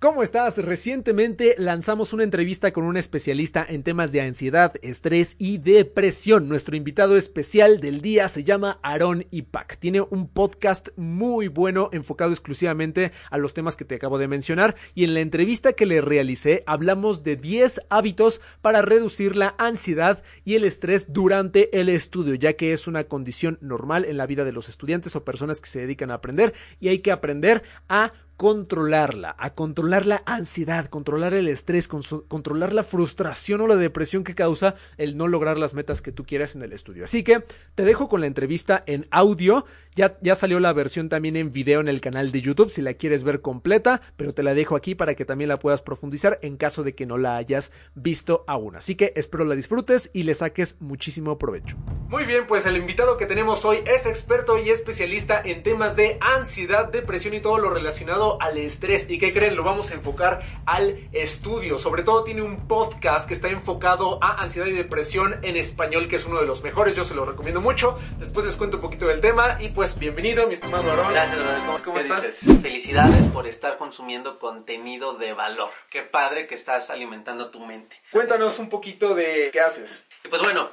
¿Cómo estás? Recientemente lanzamos una entrevista con un especialista en temas de ansiedad, estrés y depresión. Nuestro invitado especial del día se llama Aaron Ipak. Tiene un podcast muy bueno enfocado exclusivamente a los temas que te acabo de mencionar y en la entrevista que le realicé hablamos de 10 hábitos para reducir la ansiedad y el estrés durante el estudio, ya que es una condición normal en la vida de los estudiantes o personas que se dedican a aprender y hay que aprender a controlarla, a controlar la ansiedad, controlar el estrés, controlar la frustración o la depresión que causa el no lograr las metas que tú quieras en el estudio. Así que te dejo con la entrevista en audio. Ya, ya salió la versión también en video en el canal de YouTube si la quieres ver completa, pero te la dejo aquí para que también la puedas profundizar en caso de que no la hayas visto aún. Así que espero la disfrutes y le saques muchísimo provecho. Muy bien, pues el invitado que tenemos hoy es experto y especialista en temas de ansiedad, depresión y todo lo relacionado al estrés. ¿Y qué creen? Lo vamos a enfocar al estudio. Sobre todo tiene un podcast que está enfocado a ansiedad y depresión en español, que es uno de los mejores. Yo se lo recomiendo mucho. Después les cuento un poquito del tema. Y pues bienvenido, mi estimado Aaron. Gracias, Aaron. ¿Cómo, cómo estás? Dices? Felicidades por estar consumiendo contenido de valor. Qué padre que estás alimentando tu mente. Cuéntanos un poquito de qué haces. Y pues bueno,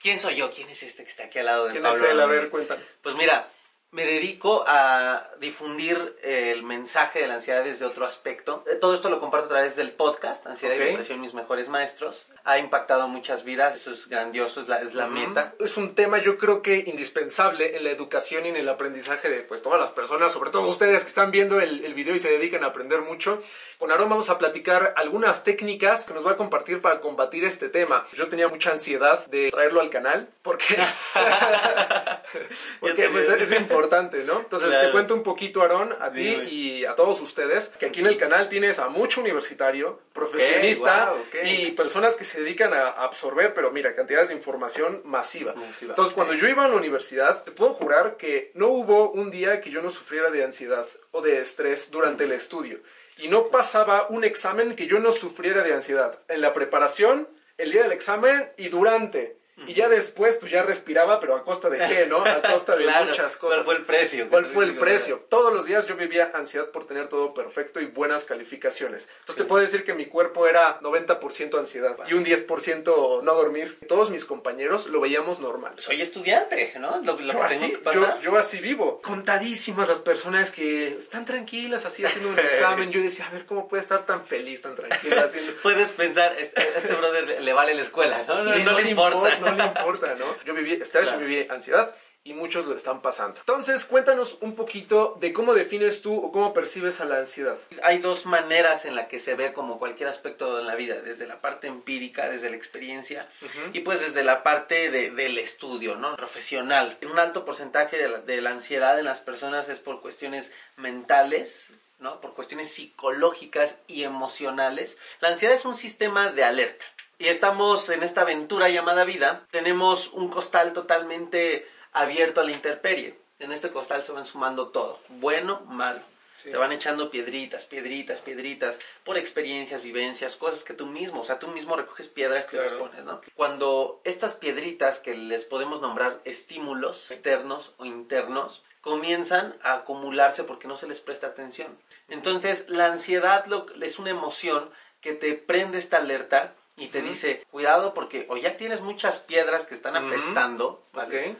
¿quién soy yo? ¿Quién es este que está aquí al lado de ¿Quién Pablo? es él? A ver, cuéntanos. Pues mira, me dedico a difundir el mensaje de la ansiedad desde otro aspecto. Eh, Todo esto lo comparto a través del podcast, Ansiedad y Depresión, mis mejores maestros. Ha impactado muchas vidas, eso es grandioso, es la, es la meta. Es un tema yo creo que indispensable en la educación y en el aprendizaje de pues todas las personas, sobre todo ustedes que están viendo el, el video y se dedican a aprender mucho. Con Aaron vamos a platicar algunas técnicas que nos va a compartir para combatir este tema. Yo tenía mucha ansiedad de traerlo al canal porque, porque pues, es importante, ¿no? Entonces te Claro. cuento un poquito, Aaron, a ti y a todos ustedes, que aquí en el canal tienes a mucho universitario, profesionista wow, ok. y personas que se dedican a absorber, pero mira, cantidades de información masiva. Masiva, Entonces, cuando yo iba a la universidad, te puedo jurar que no hubo un día que yo no sufriera de ansiedad o de estrés durante el estudio. Y no pasaba un examen que yo no sufriera de ansiedad. En la preparación, el día del examen y durante. Y ya después, pues ya respiraba, pero a costa de qué, ¿no? A costa de Claro, muchas cosas. ¿Cuál fue el precio? ¿Cuál fue el precio? Todos los días yo vivía ansiedad por tener todo perfecto y buenas calificaciones. Entonces te puedo decir que mi cuerpo era 90% ansiedad y un 10% no dormir. Todos mis compañeros lo veíamos normal. Soy estudiante, ¿no? Lo, lo Yo que así, que yo, así vivo. Contadísimas las personas que están tranquilas así haciendo un examen. Yo decía, a ver, ¿cómo puede estar tan feliz, tan tranquila haciendo... Puedes pensar, este, este brother le- le vale la escuela, ¿no? No, no le importa. No le importa, ¿no? Yo viví estrés, Claro. yo viví ansiedad y muchos lo están pasando. Entonces, cuéntanos un poquito de cómo defines tú o cómo percibes a la ansiedad. Hay dos maneras en la que se ve como cualquier aspecto de la vida, desde la parte empírica, desde la experiencia, y pues desde la parte de- del estudio, ¿no? Profesional. Un alto porcentaje de la, de la ansiedad en las personas es por cuestiones mentales, ¿no? Por cuestiones psicológicas y emocionales. La ansiedad es un sistema de alerta. Y estamos en esta aventura llamada vida. Tenemos un costal totalmente abierto a la intemperie. En este costal se van sumando todo, bueno, malo. Sí. Se van echando piedritas, piedritas, piedritas, por experiencias, vivencias, cosas que tú mismo, o sea, tú mismo recoges piedras que Claro. les pones, ¿no? Cuando estas piedritas que les podemos nombrar estímulos externos o internos, comienzan a acumularse porque no se les presta atención. Entonces, la ansiedad lo- es una emoción que te prende esta alerta y te dice, cuidado porque o ya tienes muchas piedras que están apestando, ¿vale?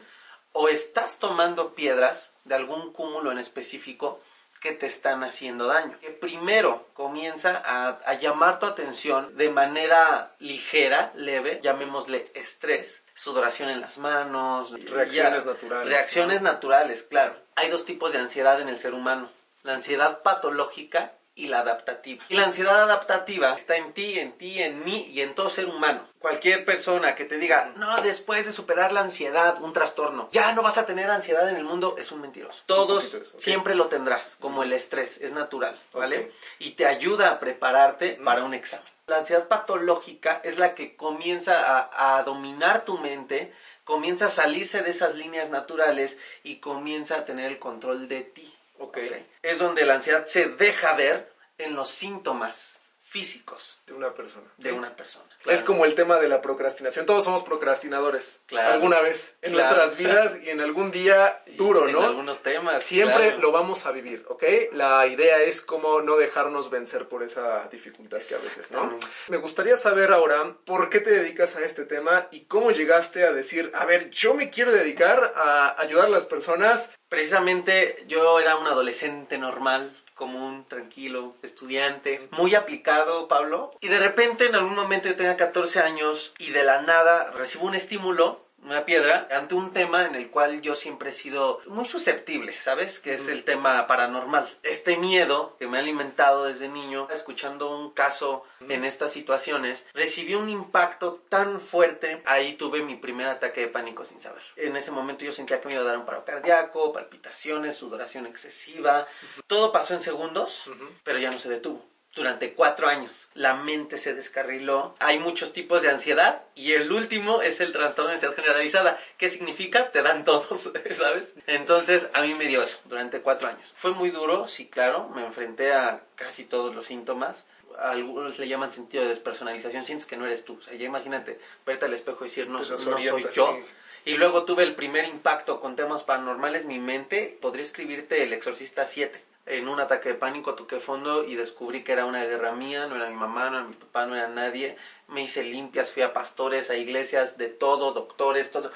O estás tomando piedras de algún cúmulo en específico que te están haciendo daño. Que primero comienza a, a llamar tu atención de manera ligera, leve, llamémosle estrés sudoración en las manos, reacciones naturales. Reacciones naturales, claro. Hay dos tipos de ansiedad en el ser humano. La ansiedad patológica y la adaptativa. Y la ansiedad adaptativa está en ti, en ti, en mí y en todo ser humano. Cualquier persona que te diga, no, después de superar la ansiedad, un trastorno, ya no vas a tener ansiedad en el mundo, es un mentiroso. Todos siempre lo tendrás, como el estrés, es natural, ¿vale? Y te ayuda a prepararte para un examen. La ansiedad patológica es la que comienza a, a dominar tu mente, comienza a salirse de esas líneas naturales y comienza a tener el control de ti. Okay. Es donde la ansiedad se deja ver en los síntomas físicos de una persona. De una persona. Es como el tema de la procrastinación. Todos somos procrastinadores. Claro. Alguna vez en nuestras vidas y en algún día duro, ¿no? En algunos temas. Siempre lo vamos a vivir, ¿ok? La idea es cómo no dejarnos vencer por esa dificultad que a veces, ¿no? Me gustaría saber ahora por qué te dedicas a este tema y cómo llegaste a decir, a ver, yo me quiero dedicar a ayudar a las personas. Precisamente yo era un adolescente normal común, tranquilo, estudiante, muy aplicado, Pablo. Y de repente, en algún momento yo tenía 14 años y de la nada recibo un estímulo una piedra ante un tema en el cual yo siempre he sido muy susceptible, ¿sabes? Que es el tema paranormal. Este miedo que me ha alimentado desde niño, escuchando un caso en estas situaciones, recibió un impacto tan fuerte, ahí tuve mi primer ataque de pánico sin saber. En ese momento yo sentía que me iba a dar un paro cardíaco, palpitaciones, sudoración excesiva. Todo pasó en segundos, pero ya no se detuvo durante cuatro años. La mente se descarriló. Hay muchos tipos de ansiedad y el último es el trastorno de ansiedad generalizada. ¿Qué significa? Te dan todos, ¿sabes? Entonces a mí me dio eso durante cuatro años. Fue muy duro, sí, claro. Me enfrenté a casi todos los síntomas. algunos le llaman sentido de despersonalización. Sientes que no eres tú. O sea, ya imagínate verte al espejo y decir, no, no soy yo. Y luego tuve el primer impacto con temas paranormales. Mi mente, podría escribirte El Exorcista 7 en un ataque de pánico toqué fondo y descubrí que era una guerra mía, no era mi mamá, no era mi papá, no era nadie. Me hice limpias, fui a pastores, a iglesias, de todo, doctores, todo.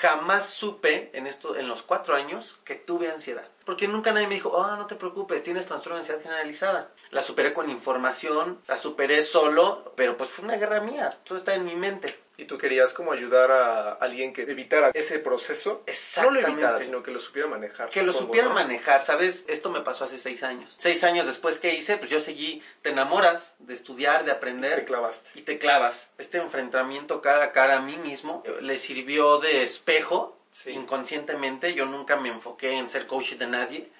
Jamás supe en esto, en los cuatro años, que tuve ansiedad. Porque nunca nadie me dijo, oh, no te preocupes, tienes trastorno de ansiedad generalizada. La superé con información, la superé solo, pero pues fue una guerra mía, todo está en mi mente y tú querías como ayudar a alguien que evitara ese proceso. Exactamente. No lo evitara, sino que lo supiera manejar. Que lo supiera manejar, ¿sabes? Esto me pasó hace seis años. Seis años después, ¿qué hice? Pues yo seguí, te enamoras de estudiar, de aprender. Y te clavaste. Y te clavas. Este enfrentamiento cara a cara a mí mismo eh, le sirvió de espejo inconscientemente. Yo nunca me enfoqué en ser coach de nadie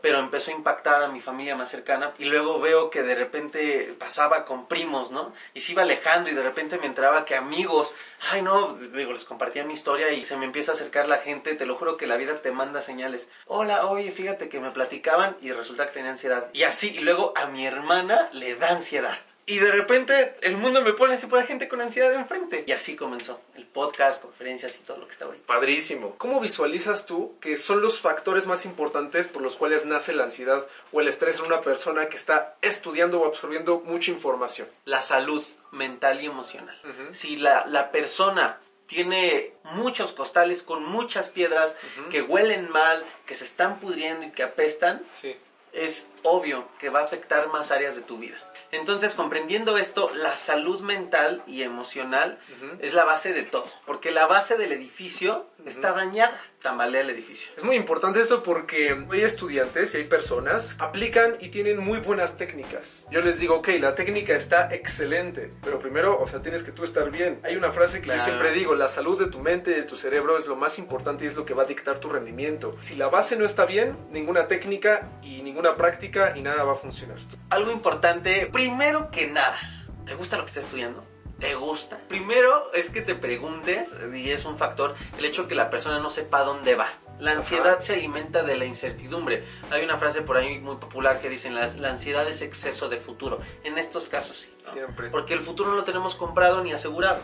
pero empezó a impactar a mi familia más cercana y luego veo que de repente pasaba con primos, ¿no? Y se iba alejando y de repente me entraba que amigos, ay no, digo, les compartía mi historia y se me empieza a acercar la gente, te lo juro que la vida te manda señales. Hola, oye, fíjate que me platicaban y resulta que tenía ansiedad. Y así, y luego a mi hermana le da ansiedad. Y de repente el mundo me pone así por gente con ansiedad de enfrente. Y así comenzó el podcast, conferencias y todo lo que está ahí. Padrísimo. ¿Cómo visualizas tú que son los factores más importantes por los cuales nace la ansiedad o el estrés en una persona que está estudiando o absorbiendo mucha información? La salud mental y emocional. Si la, la persona tiene muchos costales con muchas piedras que huelen mal, que se están pudriendo y que apestan, sí. es obvio que va a afectar más áreas de tu vida. Entonces, comprendiendo esto, la salud mental y emocional es la base de todo, porque la base del edificio está dañada tambalea el edificio. Es muy importante eso porque hay estudiantes y hay personas aplican y tienen muy buenas técnicas. Yo les digo, ok, la técnica está excelente, pero primero, o sea, tienes que tú estar bien. Hay una frase que yo siempre digo, la salud de tu mente y de tu cerebro es lo más importante y es lo que va a dictar tu rendimiento. Si la base no está bien, ninguna técnica y ninguna práctica y nada va a funcionar. Algo importante, primero que nada, ¿te gusta lo que estás estudiando? Te gusta. Primero es que te preguntes, y es un factor, el hecho que la persona no sepa dónde va. La ansiedad se alimenta de la incertidumbre. Hay una frase por ahí muy popular que dicen, la, ansiedad es exceso de futuro. En estos casos sí. Siempre. Porque el futuro no lo tenemos comprado ni asegurado.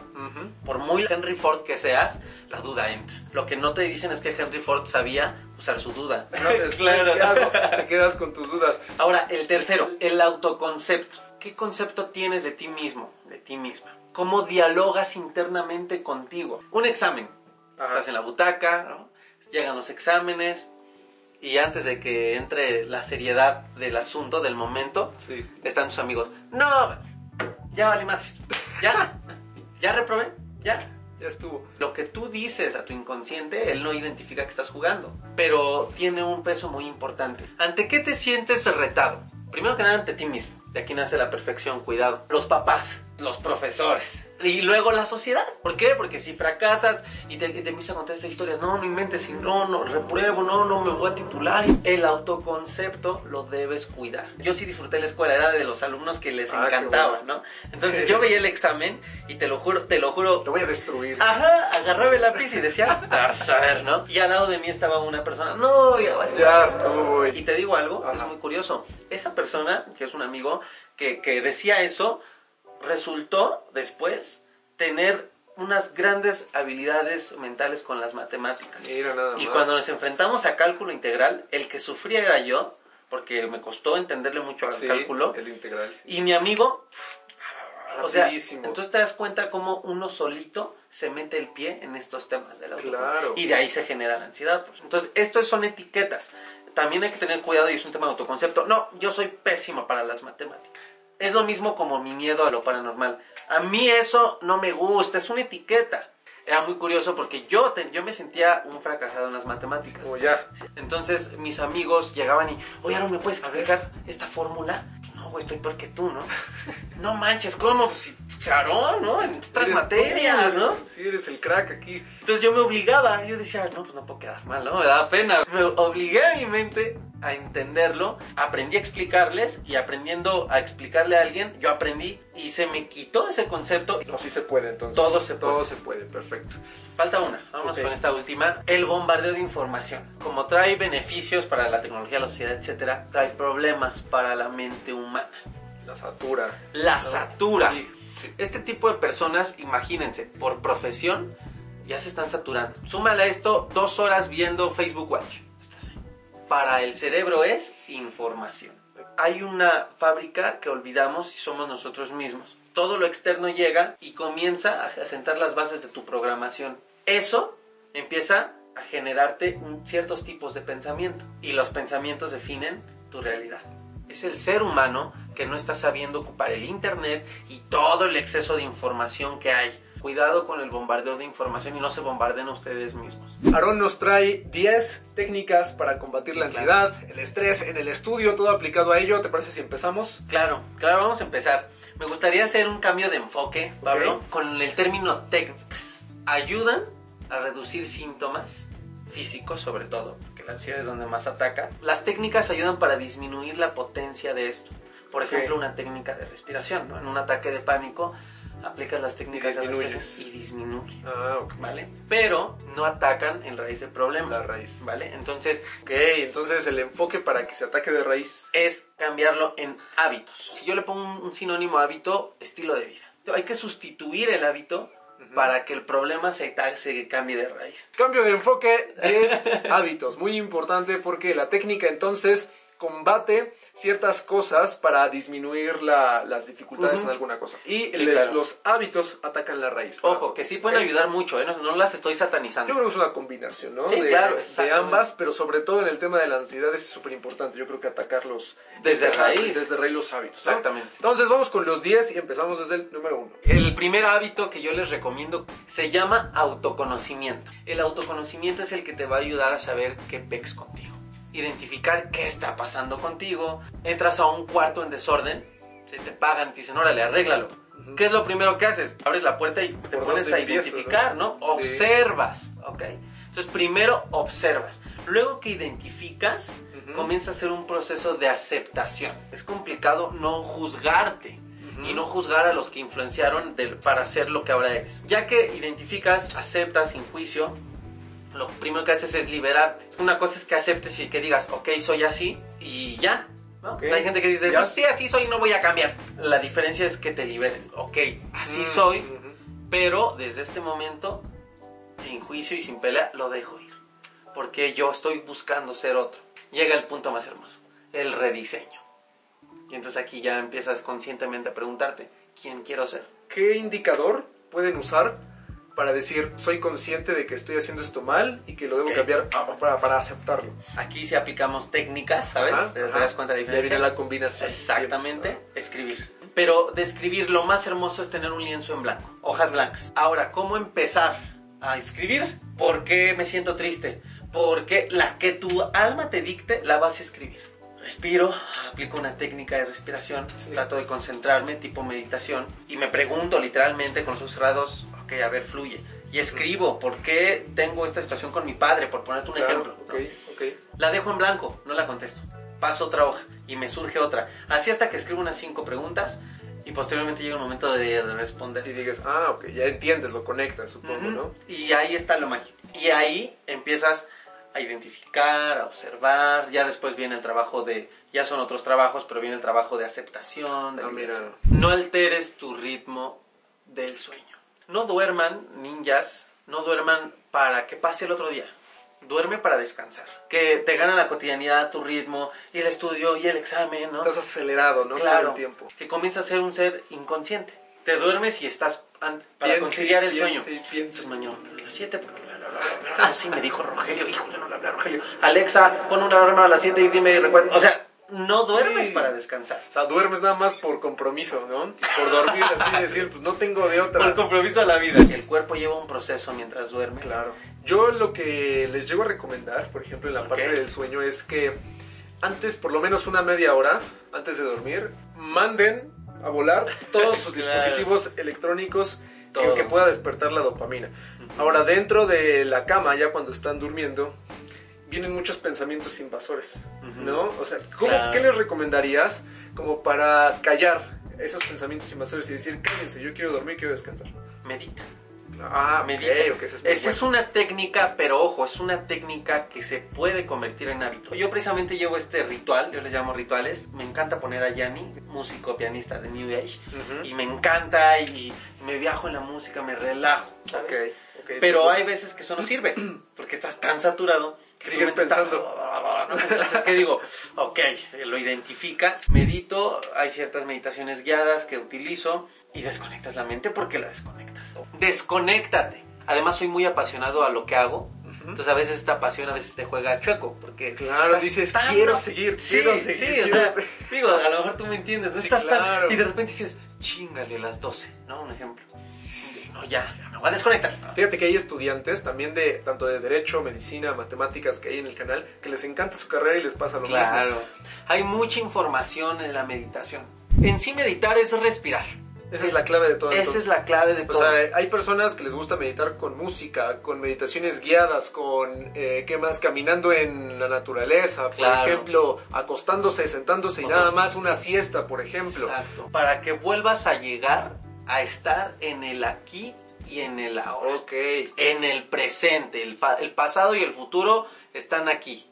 Por muy Henry Ford que seas, la duda entra. Lo que no te dicen es que Henry Ford sabía usar su duda. claro. Te quedas con tus dudas. Ahora, el tercero, el autoconcepto. ¿Qué concepto tienes de ti mismo, de ti misma? Cómo dialogas internamente contigo. Un examen. Estás en la butaca, llegan los exámenes, y antes de que entre la seriedad del asunto, del momento, Sí. están tus amigos. No, ya vale madres. Ya, ya reprobé, ya. Ya estuvo. Lo que tú dices a tu inconsciente, él no identifica que estás jugando, pero tiene un peso muy importante. ¿Ante qué te sientes retado? Primero que nada ante ti mismo. De aquí nace la perfección, cuidado. Los papás, los profesores. Y luego la sociedad. ¿Por qué? Porque si fracasas y te, te empiezas a contar estas historias, no, no inventes, no, no, repruebo, no, no me voy a titular. El autoconcepto lo debes cuidar. Yo sí disfruté la escuela, era de los alumnos que les Ah, encantaba, bueno. ¿no? Entonces yo veía el examen y te lo juro, te lo juro, Lo voy a destruir. Ajá, agarraba el lápiz y decía, a saber, ¿no? Y al lado de mí estaba una persona, no, ya vale. Ya estuvo. Y te digo algo, Ajá. es muy curioso. Esa persona, que es un amigo, que, que decía eso, resultó después tener unas grandes habilidades mentales con las matemáticas. Mira nada más. Y cuando nos enfrentamos a cálculo integral, el que sufría era yo, porque me costó entenderle mucho al Sí, cálculo. El integral. sí. Y mi amigo, o sea, Rapidísimo. entonces te das cuenta cómo uno solito se mete el pie en estos temas de la Claro. Y de ahí se genera la ansiedad. pues. Entonces, esto son etiquetas. También hay que tener cuidado y es un tema de autoconcepto. No, yo soy pésimo para las matemáticas. Es lo mismo como mi miedo a lo paranormal. A mí eso no me gusta, es una etiqueta. Era muy curioso porque yo, te- yo me sentía un fracasado en las matemáticas. Como ya. Entonces mis amigos llegaban y, oye, ¿no me puedes explicar esta fórmula? No, güey, estoy peor que tú, ¿no? no manches, ¿cómo? Pues si, Charón, ¿no? En otras Eres materias, tú, ¿no? Sí, eres el crack aquí. Entonces yo me obligaba, yo decía, no, pues no puedo quedar mal, ¿no? Me daba pena. Me obligué a mi mente a entenderlo, aprendí a explicarles y aprendiendo a explicarle a alguien, yo aprendí y se me quitó ese concepto. No, sí se puede entonces. Todo se puede. Todo se puede, perfecto. Falta una, vamos Ok. con esta última. El bombardeo de información. Como trae beneficios para la tecnología, la sociedad, etcétera, trae problemas para la mente humana. La satura. La ¿no? satura. Sí, sí. Este tipo de personas, imagínense, por profesión, ya se están saturando. Súmale a esto dos horas viendo Facebook Watch. Para el cerebro es información. Hay una fábrica que olvidamos y somos nosotros mismos. Todo lo externo llega y comienza a sentar las bases de tu programación. Eso empieza a generarte un- ciertos tipos de pensamiento y los pensamientos definen tu realidad. Es el ser humano que no está sabiendo ocupar el Internet y todo el exceso de información que hay. Cuidado con el bombardeo de información y no se bombarden ustedes mismos. Aarón nos trae 10 técnicas para combatir la ansiedad, el estrés en el estudio, todo aplicado a ello. ¿Te parece si empezamos? Claro, claro, vamos a empezar. Me gustaría hacer un cambio de enfoque, Pablo, con el término técnicas. Ayudan a reducir síntomas físicos, sobre todo, porque la ansiedad es donde más ataca. Las técnicas ayudan para disminuir la potencia de esto. Por ejemplo, una técnica de respiración, ¿no? En un ataque de pánico aplicas las técnicas de disminuyes. respiración y disminuye, Ah, ok. ¿vale? Pero no atacan en raíz del problema, La raíz. ¿vale? Entonces, Ok, entonces el enfoque para que se ataque de raíz. es cambiarlo en hábitos. Si yo le pongo un, un sinónimo a hábito, estilo de vida. Hay que sustituir el hábito Para que el problema se, se cambie de raíz. Cambio de enfoque, 10 hábitos. Muy importante porque la técnica entonces combate ciertas cosas para disminuir la- las dificultades en alguna cosa. Y Sí, les- claro. los hábitos atacan la raíz. Ojo, que sí pueden ayudar mucho, ¿eh? no, no las estoy Yo satanizando. creo que es una combinación, ¿no? Sí, de, claro, de ambas, pero sobre todo en el tema de la ansiedad es súper importante. Yo creo que atacarlos Desde raíz. Desde raíz los hábitos. ¿no? Exactamente. Entonces vamos con los 10 y empezamos desde el número 1. El primer hábito que yo les recomiendo se llama autoconocimiento. El autoconocimiento es el que te va a ayudar a saber qué pex contigo. Identificar qué está pasando contigo. Entras a un cuarto en desorden, se te pagan, te dicen, órale, arréglalo. Ujú. ¿Qué es lo primero que haces? Abres la puerta y te ¿Por pones a identificar, no? ¿no? Sí. Observas, ¿ok? Entonces primero observas. Luego que identificas, Ujú. comienza a ser un proceso de aceptación. Es complicado no juzgarte y no juzgar a los que influenciaron del- para ser lo que ahora eres. Ya que identificas, aceptas sin juicio, lo primero que haces es liberarte. Una cosa es que aceptes y que digas, ok, soy así y ya. ¿no? Ok. Hay gente que dice, pues sí, así soy y no voy a cambiar. La diferencia es que te liberes. Ok, así Mm, soy, pero desde este momento, sin juicio y sin pelea, lo dejo ir. Porque yo estoy buscando ser otro. Llega el punto más hermoso, el rediseño. Y entonces aquí ya empiezas conscientemente a preguntarte, ¿quién quiero ser? ¿Qué indicador pueden usar para decir, soy consciente de que estoy haciendo esto mal y que lo debo Ok. cambiar para, para aceptarlo. Aquí sí aplicamos técnicas, ¿sabes? Ajá, ¿Te, te ajá. das cuenta de la diferencia? la combinación. Exactamente, escribir. Pero de escribir lo más hermoso es tener un lienzo en blanco, hojas blancas. Ahora, ¿cómo empezar a escribir? ¿Por qué me siento triste? Porque la que tu alma te dicte la vas a escribir. Respiro, aplico una técnica de respiración, Sí. trato de concentrarme, tipo meditación, y me pregunto literalmente con los ojos cerrados, ok, a ver, fluye. Y escribo, ¿por qué tengo esta situación con mi padre? Por ponerte un Claro, ejemplo. ¿no? ok, ok. La dejo en blanco, no la contesto. Paso otra hoja y me surge otra. Así hasta que escribo unas cinco preguntas y posteriormente llega un momento de, de Y responder. digas, ah, ok, ya entiendes, lo conectas, supongo. ¿no? Y ahí está lo mágico. Y ahí empiezas a identificar, a observar. Ya después viene el trabajo de, ya son otros trabajos, pero viene el trabajo de aceptación, de Ah, mira. No alteres tu ritmo del sueño. No duerman, ninjas, no duerman para que pase el otro día. Duerme para descansar. Que te gana la cotidianidad, tu ritmo, y el estudio, y el examen, ¿no? Estás acelerado, ¿no? Todo Claro, el tiempo. que comienzas a ser un ser inconsciente. Te duermes y estás para conciliar el sueño. Entonces mañana a las 7 porque bla, bla, bla, bla, bla. Sí me dijo Rogelio, híjole, no le hablé a Rogelio. Alexa, pon una alarma a las 7 y dime recuerda. O sea, no duermes Sí. para descansar. O sea, duermes nada más por compromiso, ¿no? Por dormir así, decir, pues no tengo de otra. Por compromiso a la vida. El cuerpo lleva un proceso mientras duermes. Claro. Yo lo que les llego a recomendar, por ejemplo, en la parte del sueño, es que antes, por lo menos una media hora, antes de dormir, manden a volar todos sus Claro. dispositivos electrónicos que, que pueda despertar la dopamina. Ahora, dentro de la cama, ya cuando están durmiendo, vienen muchos pensamientos invasores, Ujú. ¿no? O sea, ¿cómo- Claro. ¿qué les recomendarías como para callar esos pensamientos invasores y decir, cállense, yo quiero dormir, quiero descansar? Medita. Ah, Medita. ok, ok, eso es Esa es bueno. una técnica, pero ojo, es una técnica que se puede convertir en hábito. Yo precisamente llevo este ritual, yo les llamo rituales. Me encanta poner a Yanni, músico pianista de New Age, Ujú. y me encanta y me viajo en la música, me relajo, ¿sabes? Ok, ok, Pero hay veces que eso no sirve, porque estás tan saturado Sigues está- pensando. Entonces, ¿qué digo? Ok, lo identificas, medito, hay ciertas meditaciones guiadas que utilizo y desconectas la mente porque la desconectas. Desconéctate. Además, soy muy apasionado a lo que hago. Entonces, a veces esta pasión a veces te juega chueco. Porque Claro, dices, tan- quiero seguir, Sí, quiero sí, seguir, o quiero sea, seguir. digo, a lo mejor tú me entiendes. ¿no? Sí, Estás tan- claro. y de repente dices, chingale las 12, ¿no? Un ejemplo. No, ya, me voy a desconectar. Fíjate que hay estudiantes también de tanto de derecho, medicina, matemáticas que hay en el canal que les encanta su carrera y les pasa lo mismo. Claro. Hay mucha información en la meditación. En sí meditar es respirar. Esa es la clave de todo. Esa entonces. es la clave de O todo. sea, hay personas que les gusta meditar con música, con meditaciones guiadas, con, eh, ¿qué más? Caminando en la naturaleza, por Claro. ejemplo, acostándose, sentándose y Otros- nada más una siesta, por ejemplo. Exacto. Para que vuelvas a llegar a estar en el aquí y en el ahora. Ok. En el presente. El, pasado y el futuro están aquí.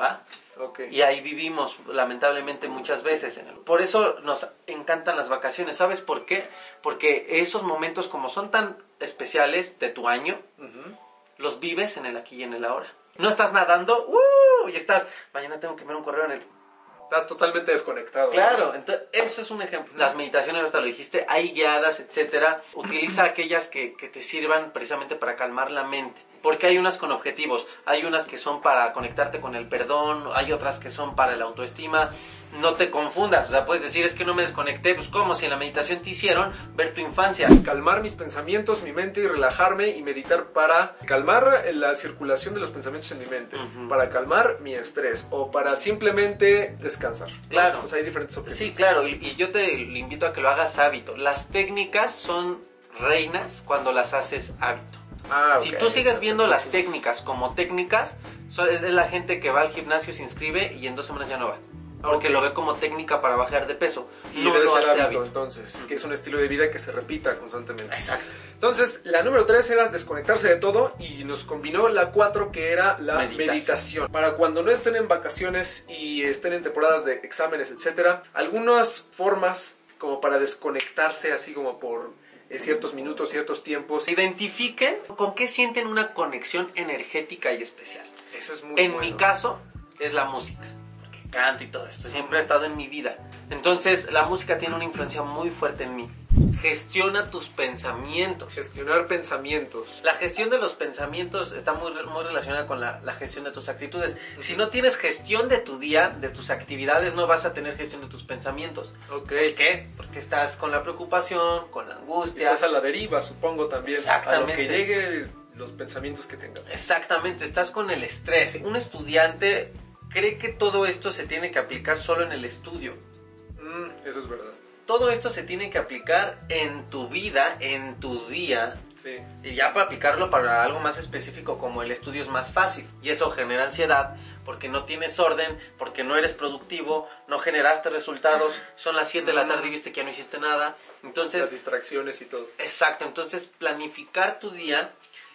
¿Va? Ok. Y ahí vivimos, lamentablemente, muchas veces. en el- Por eso nos encantan las vacaciones. ¿Sabes por qué? Porque esos momentos, como son tan especiales de tu año, los vives en el aquí y en el ahora. No estás nadando, ¡uh! y estás, mañana tengo que ver un correo en el... Estás totalmente desconectado. Claro, entonces, eso es un ejemplo. Las meditaciones, ahorita lo dijiste, hay guiadas, etcétera. Utiliza aquellas que, que te sirvan precisamente para calmar la mente. Porque hay unas con objetivos, hay unas que son para conectarte con el perdón, hay otras que son para la autoestima. No te confundas, o sea, puedes decir, es que no me desconecté, pues como si en la meditación te hicieron ver tu infancia. calmar mis pensamientos, mi mente y relajarme y meditar para calmar la circulación de los pensamientos en mi mente, para calmar mi estrés o para simplemente descansar. Claro. O sea, hay diferentes objetivos. Sí, claro, y, y yo te invito a que lo hagas hábito. Las técnicas son reinas cuando las haces hábito. Ah, Si tú sigues viendo las técnicas como técnicas, es la gente que va al gimnasio, se inscribe y en dos semanas ya no va. Porque lo ve como técnica para bajar de peso. Y no debe lo ser hábito, hábito. entonces, que es un estilo de vida que se repita constantemente. Exacto. Entonces, la número 3 era desconectarse de todo y nos combinó la 4 que era la Meditación. meditación. Para cuando no estén en vacaciones y estén en temporadas de exámenes, etcétera, algunas formas como para desconectarse así como por ciertos minutos, ciertos tiempos. Identifiquen con qué sienten una conexión energética y especial. Eso es muy En bueno. mi caso, es la música. Porque canto y todo esto. Siempre ha estado en mi vida. Entonces, la música tiene una influencia muy fuerte en mí. Gestiona tus pensamientos. Gestionar pensamientos. La gestión de los pensamientos está muy, muy relacionada con la, la gestión de tus actitudes. Si no tienes gestión de tu día, de tus actividades, no vas a tener gestión de tus pensamientos. Ok. ¿Por qué? Porque estás con la preocupación, con la angustia. Estás a la deriva, supongo también. Exactamente. A lo que llegue los pensamientos que tengas. Exactamente, estás con el estrés. Un estudiante cree que todo esto se tiene que aplicar solo en el estudio. Mm, eso es verdad. Todo esto se tiene que aplicar en tu vida, en tu día. Sí. Y ya para aplicarlo para algo más específico como el estudio es más fácil. Y eso genera ansiedad porque no tienes orden, porque no eres productivo, no generaste resultados, son las 7 de la tarde y viste que ya no hiciste nada. Las Entonces, distracciones y todo. exacto, entonces planificar tu día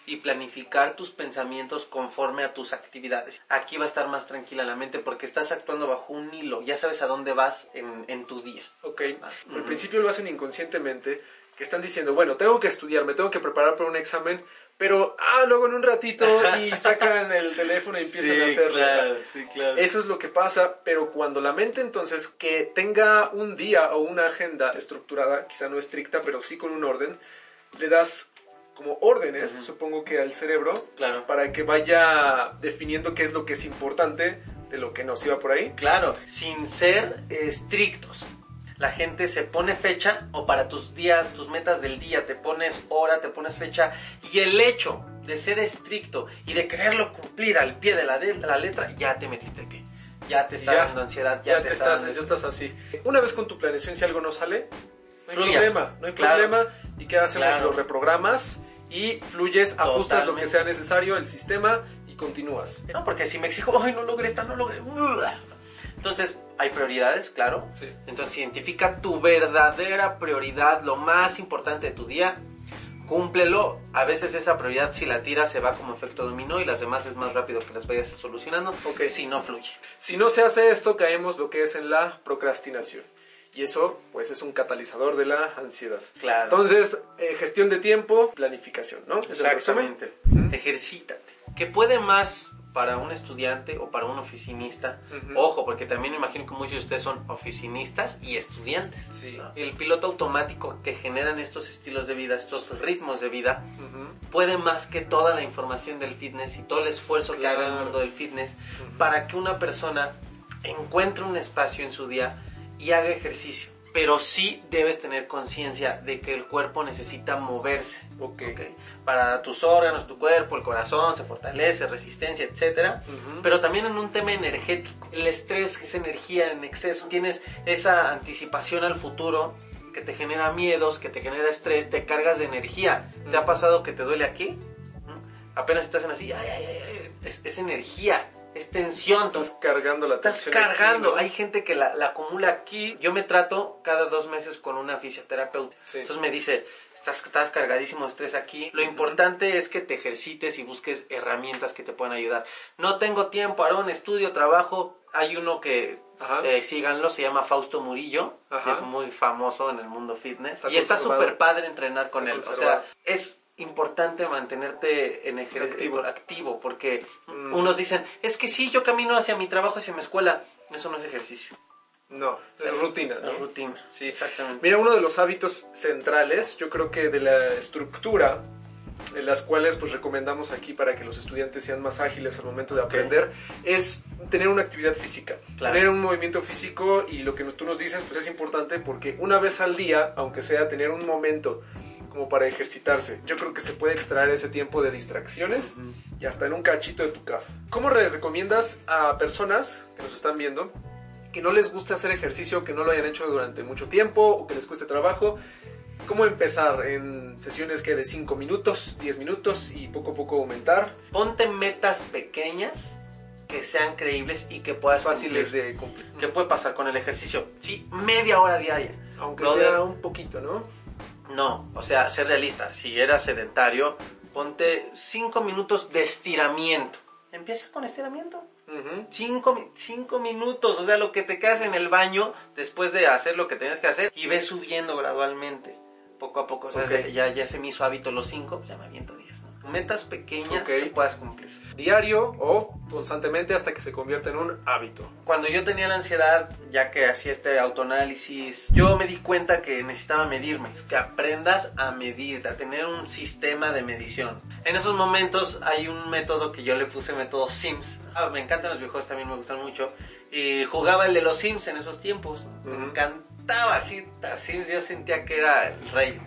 y planificar tus pensamientos conforme a tus actividades. Aquí va a estar más tranquila la mente porque estás actuando bajo un hilo, ya sabes a dónde vas en, en tu día. Ok. Al Ujú. principio lo hacen inconscientemente, que están diciendo, bueno, tengo que estudiar, me tengo que preparar para un examen, pero, ah, luego en un ratito y sacan el teléfono y empiezan a hacerlo. sí, claro. Eso es lo que pasa, pero cuando la mente entonces que tenga un día o una agenda estructurada, quizá no estricta, pero sí con un orden, le das como órdenes, Ujú. supongo que al cerebro, Claro. para que vaya definiendo qué es lo que es importante de lo que no. ¿Sí va por ahí? Claro, sin ser estrictos. La gente se pone fecha o para tus días, tus metas del día, te pones hora, te pones fecha y el hecho de ser estricto y de quererlo cumplir al pie de la, de la letra, ya te metiste el pie. Ya te está Ya. dando ansiedad, ya, Ya, te, te está estás, ya estás así. Una vez con tu planeación, si algo no sale, no hay Fluyas. problema, no hay Claro. problema. ¿Y qué hacemos? Claro. Lo reprogramas y fluyes, ajustas lo que sea necesario, el sistema y continúas. No, porque si me exijo, ay, no logré esta, no logré. Entonces, hay prioridades, claro. Sí. Entonces, identifica tu verdadera prioridad, lo más importante de tu día. Cúmplelo. A veces esa prioridad, si la tiras, se va como efecto dominó y las demás es más rápido que las vayas solucionando. Ok. Si no fluye. Si no se hace esto, caemos lo que es en la procrastinación. Y eso, pues, es un catalizador de la ansiedad. Claro. Entonces, eh, gestión de tiempo, planificación, ¿no? Exactamente. Ejercítate. ¿Qué puede más para un estudiante o para un oficinista? Ojo, porque también me imagino que muchos de ustedes son oficinistas y estudiantes. Sí. ¿no? El piloto automático que generan estos estilos de vida, estos ritmos de vida, puede más que toda la información del fitness y todo el esfuerzo que haga el Claro. mundo del fitness para que una persona encuentre un espacio en su día y haga ejercicio. Pero sí debes tener conciencia de que el cuerpo necesita moverse. Ok. ¿ok? Para tus órganos, tu cuerpo, el corazón se fortalece, resistencia. Ujú. Pero también en un tema energético. El estrés es energía en exceso. Tienes esa anticipación al futuro que te genera miedos, que te genera estrés, te cargas de energía. ¿Te ha pasado que te duele aquí? ¿Mm? Apenas estás en así, ay, ay, ay, ay, es, es energía, es tensión. Estás cargando la Estás tensión aquí, cargando. ¿no? Hay gente que la, la acumula aquí. Yo me trato cada dos meses con una fisioterapeuta. Sí. Entonces me dice, estás, estás cargadísimo de estrés aquí. Lo importante es que te ejercites y busques herramientas que te puedan ayudar. No tengo tiempo, Aarón, estudio, trabajo. Hay uno que eh, síganlo, se llama Fausto Murillo, que es muy famoso en el mundo fitness. Está y está súper padre entrenar con Está él. O sea, es importante mantenerte en ejercicio Activo. activo, porque Mm. unos dicen, es que sí, yo camino hacia mi trabajo, hacia mi escuela. Eso no es ejercicio, No, es rutina. ¿no? es rutina. Sí. exactamente. Mira, uno de los hábitos centrales, yo creo que de la estructura, de las cuales pues recomendamos aquí para que los estudiantes sean más ágiles al momento de aprender, es tener una actividad física, Claro. tener un movimiento físico y lo que tú nos dices pues es importante porque una vez al día, aunque sea tener un momento como para ejercitarse, yo creo que se puede extraer ese tiempo de distracciones y hasta en un cachito de tu casa. ¿Cómo re- recomiendas a personas que nos están viendo que no les gusta hacer ejercicio, que no lo hayan hecho durante mucho tiempo o que les cueste trabajo? ¿Cómo empezar en sesiones que de 5 minutos, 10 minutos y poco a poco aumentar? Ponte metas pequeñas que sean creíbles y que puedas Fáciles cumplir. de cumplir. ¿Qué puede pasar con el ejercicio? Sí, media hora diaria. Aunque sea un poquito, ¿no? No, o sea, ser realista. Si eras sedentario, ponte 5 minutos de estiramiento. Empieza con estiramiento. Ujú. Cinco, mi- cinco minutos, o sea, lo que te quedas en el baño después de hacer lo que tenías que hacer y ves subiendo gradualmente, poco a poco. O sea, ya, ya se me hizo hábito los cinco, pues ya me aviento 10. Metas pequeñas Ok. que puedas cumplir. diario o constantemente hasta que se convierte en un hábito. Cuando yo tenía la ansiedad, ya que hacía este autoanálisis, yo me di cuenta que necesitaba medirme, que aprendas a medir, a tener un sistema de medición. En esos momentos hay un método que yo le puse método Sims. Ah, me encantan los videojuegos, también me gustan mucho. Y jugaba el de los Sims en esos tiempos. Me encantaba así, Sims, yo sentía que era el rey.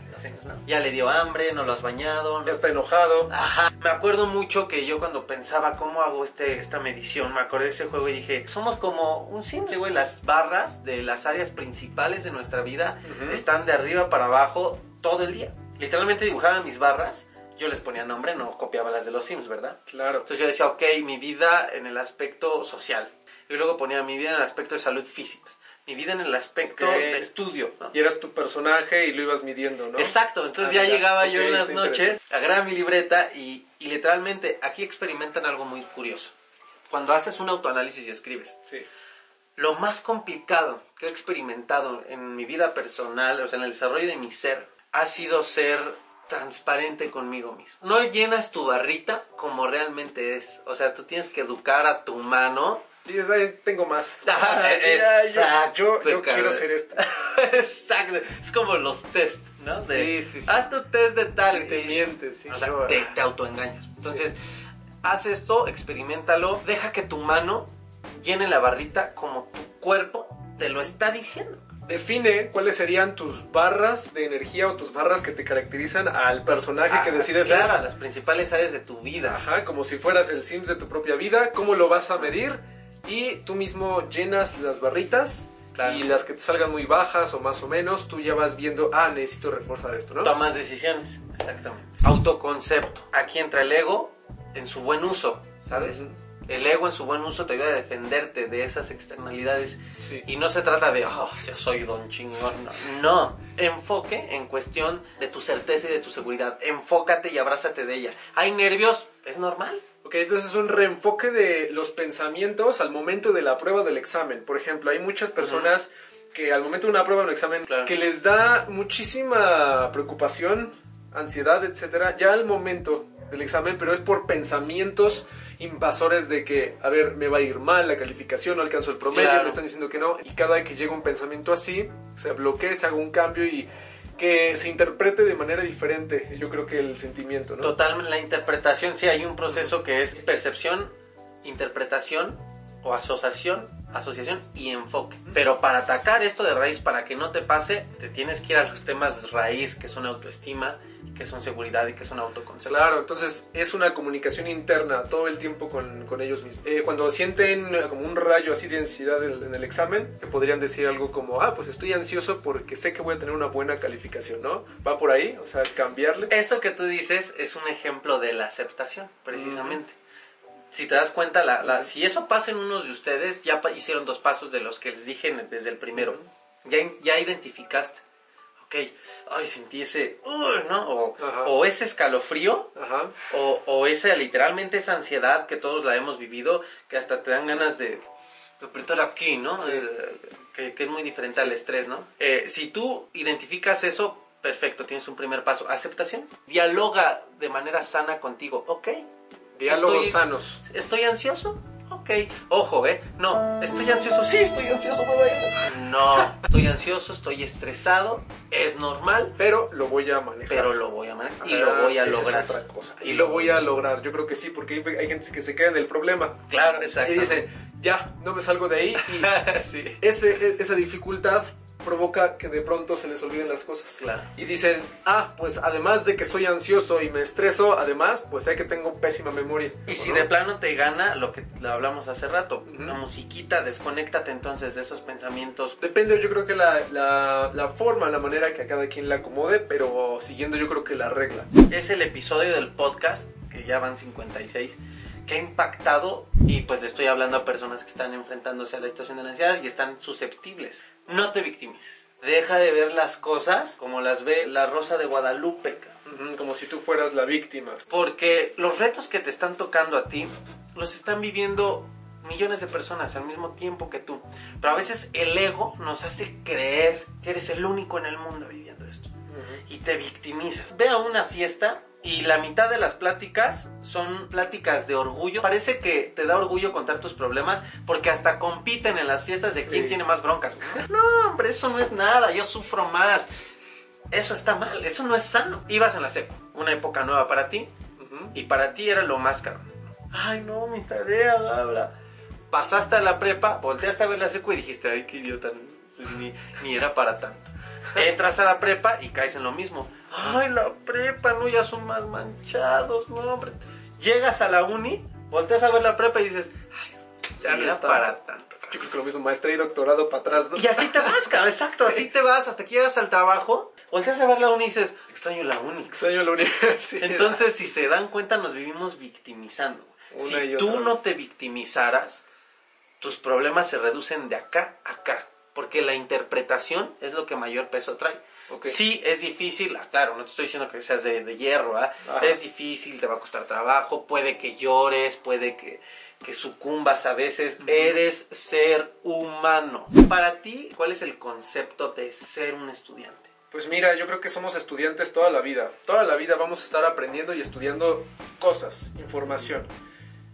Ya le dio hambre, no lo has bañado. Ya está enojado. Ajá. Me acuerdo mucho que yo cuando pensaba cómo hago este, esta medición, me acordé de ese juego y dije, somos como un simple, güey. Las barras de las áreas principales de nuestra vida están de arriba para abajo todo el día. Literalmente dibujaba mis barras yo les ponía nombre, no copiaba las de los Sims, ¿verdad? Claro. Entonces yo decía, ok, mi vida en el aspecto social. Y luego ponía mi vida en el aspecto de salud física mi vida en el aspecto de estudio. Y eras tu personaje y lo ibas midiendo, ¿no? Exacto, entonces ah, ya, llegaba yo en las noches, agarraba mi libreta y, y, literalmente aquí experimentan algo muy curioso. Cuando haces un autoanálisis y escribes. Sí. Lo más complicado que he experimentado en mi vida personal, o sea, en el desarrollo de mi ser, ha sido ser transparente conmigo mismo. No llenas tu barrita como realmente es. O sea, tú tienes que educar a tu mano Dices, ay, tengo más. exacto. Yo, quiero hacer esto. exacto. Es como los test, ¿no? sí, sí, sí. Haz tu test de tal. Te mientes, sí. O sea, te, autoengañas. Entonces, haz esto, experimentalo. Deja que tu mano llene la barrita como tu cuerpo te lo está diciendo. Define cuáles serían tus barras de energía o tus barras que te caracterizan al personaje que ah, decides ser. Claro, las principales áreas de tu vida. Ajá, como si fueras el Sims de tu propia vida. ¿Cómo lo vas a medir? Y tú mismo llenas las barritas y las que te salgan muy bajas o más o menos, tú ya vas viendo, ah, necesito reforzar esto, ¿no? Tomas decisiones, exactamente. Autoconcepto. Aquí entra el ego en su buen uso, ¿sabes? El ego en su buen uso te ayuda a defenderte de esas externalidades. Y no se trata de, oh, yo soy don chingón. No. no. Enfoque en cuestión de tu certeza y de tu seguridad. Enfócate y abrázate de ella. ¿Hay nervios? Es normal Ok, entonces es un reenfoque de los pensamientos al momento de la prueba del examen. Por ejemplo, hay muchas personas que al momento de una prueba o un examen que les da muchísima preocupación, ansiedad, etcétera, ya al momento del examen, pero es por pensamientos invasores de que, a ver, me va a ir mal la calificación, no alcanzo el promedio, me están diciendo que no, y cada vez que llega un pensamiento así, se bloquea, se haga un cambio y que se interprete de manera diferente, yo creo que el sentimiento, ¿no? Total, la interpretación, sí, hay un proceso que es percepción, interpretación o asociación, asociación y enfoque. Pero para atacar esto de raíz, para que no te pase, te tienes que ir a los temas raíz, que son autoestima, que son seguridad y que son autoconcepto. Claro, entonces es una comunicación interna todo el tiempo con, con ellos mismos. Eh, cuando sienten como un rayo así de ansiedad en, el examen, te podrían decir algo como, ah, pues estoy ansioso porque sé que voy a tener una buena calificación, ¿no? Va por ahí, o sea, cambiarle. Eso que tú dices es un ejemplo de la aceptación, precisamente. Si te das cuenta, la, la, si eso pasa en unos de ustedes, ya hicieron dos pasos de los que les dije desde el primero. Ya, ya identificaste ok, ay, sentí ese, ¿no? O, ese escalofrío, O, o esa, literalmente esa ansiedad que todos la hemos vivido, que hasta te dan ganas de, apretar aquí, ¿no? Eh, que, es muy diferente al estrés, ¿no? Eh, si tú identificas eso, perfecto, tienes un primer paso. Aceptación. Dialoga de manera sana contigo, ok. Diálogos sanos. ¿Estoy ansioso? Ok, ojo, ¿eh? No, estoy ansioso, sí, estoy ansioso, me No, estoy ansioso, estoy estresado, es normal. Pero lo voy a manejar. Pero lo voy a manejar y lo voy a lograr. Es otra cosa. Y, lo voy a lograr, yo creo que sí, porque hay, gente que se queda en el problema. Claro, exacto. Y dice, ya, no me salgo de ahí. Y sí. ese, e, esa dificultad provoca que de pronto se les olviden las cosas. Claro. Y dicen, ah, pues además de que soy ansioso y me estreso, además, pues sé que tengo pésima memoria. Y si de plano te gana lo que hablamos hace rato, una musiquita, desconéctate entonces de esos pensamientos. Depende, yo creo que la, la, la forma, la manera que a cada quien le acomode, pero siguiendo yo creo que la regla. Es el episodio del podcast, que ya van 56 que ha impactado y pues le estoy hablando a personas que están enfrentándose a la situación de la ansiedad y están susceptibles. No te victimices. Deja de ver las cosas como las ve la Rosa de Guadalupe. como si tú fueras la víctima. Porque los retos que te están tocando a ti los están viviendo millones de personas al mismo tiempo que tú. Pero a veces el ego nos hace creer que eres el único en el mundo viviendo esto. Y te victimizas. Ve a una fiesta y la mitad de las pláticas son pláticas de orgullo. Parece que te da orgullo contar tus problemas porque hasta compiten en las fiestas de quién tiene más broncas. No, hombre, eso no es nada, yo sufro más. Eso está mal, eso no es sano. Ibas en la seco, una época nueva para ti y para ti era lo más caro. Ay, no, mi tarea, bla, Pasaste a la prepa, volteaste a ver la seco y dijiste, ay, qué idiota, ni, ni era para tanto. Entras a la prepa y caes en lo mismo. Ay, la prepa, no, ya son más manchados, no, hombre. Llegas a la uni, volteas a ver la prepa y dices, ay, ya no era para tanto. Yo creo que lo mismo, maestría y doctorado para atrás, Y así te vas, cabrón, exacto, así te vas hasta que llegas al trabajo, volteas a ver la uni y dices, extraño la uni. Extraño la uni. Entonces, si se dan cuenta, nos vivimos victimizando. si tú no te victimizaras, tus problemas se reducen de acá a acá porque la interpretación es lo que mayor peso trae. Sí, es difícil, ah, claro, no te estoy diciendo que seas de, hierro, ¿ah? es difícil, te va a costar trabajo, puede que llores, puede que, que sucumbas a veces, eres ser humano. Para ti, ¿cuál es el concepto de ser un estudiante? Pues mira, yo creo que somos estudiantes toda la vida. Toda la vida vamos a estar aprendiendo y estudiando cosas, información.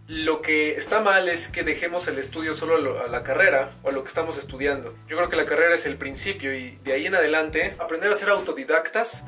Lo que está mal es que dejemos el estudio solo a la carrera o a lo que estamos estudiando. Yo creo que la carrera es el principio y de ahí en adelante aprender a ser autodidactas,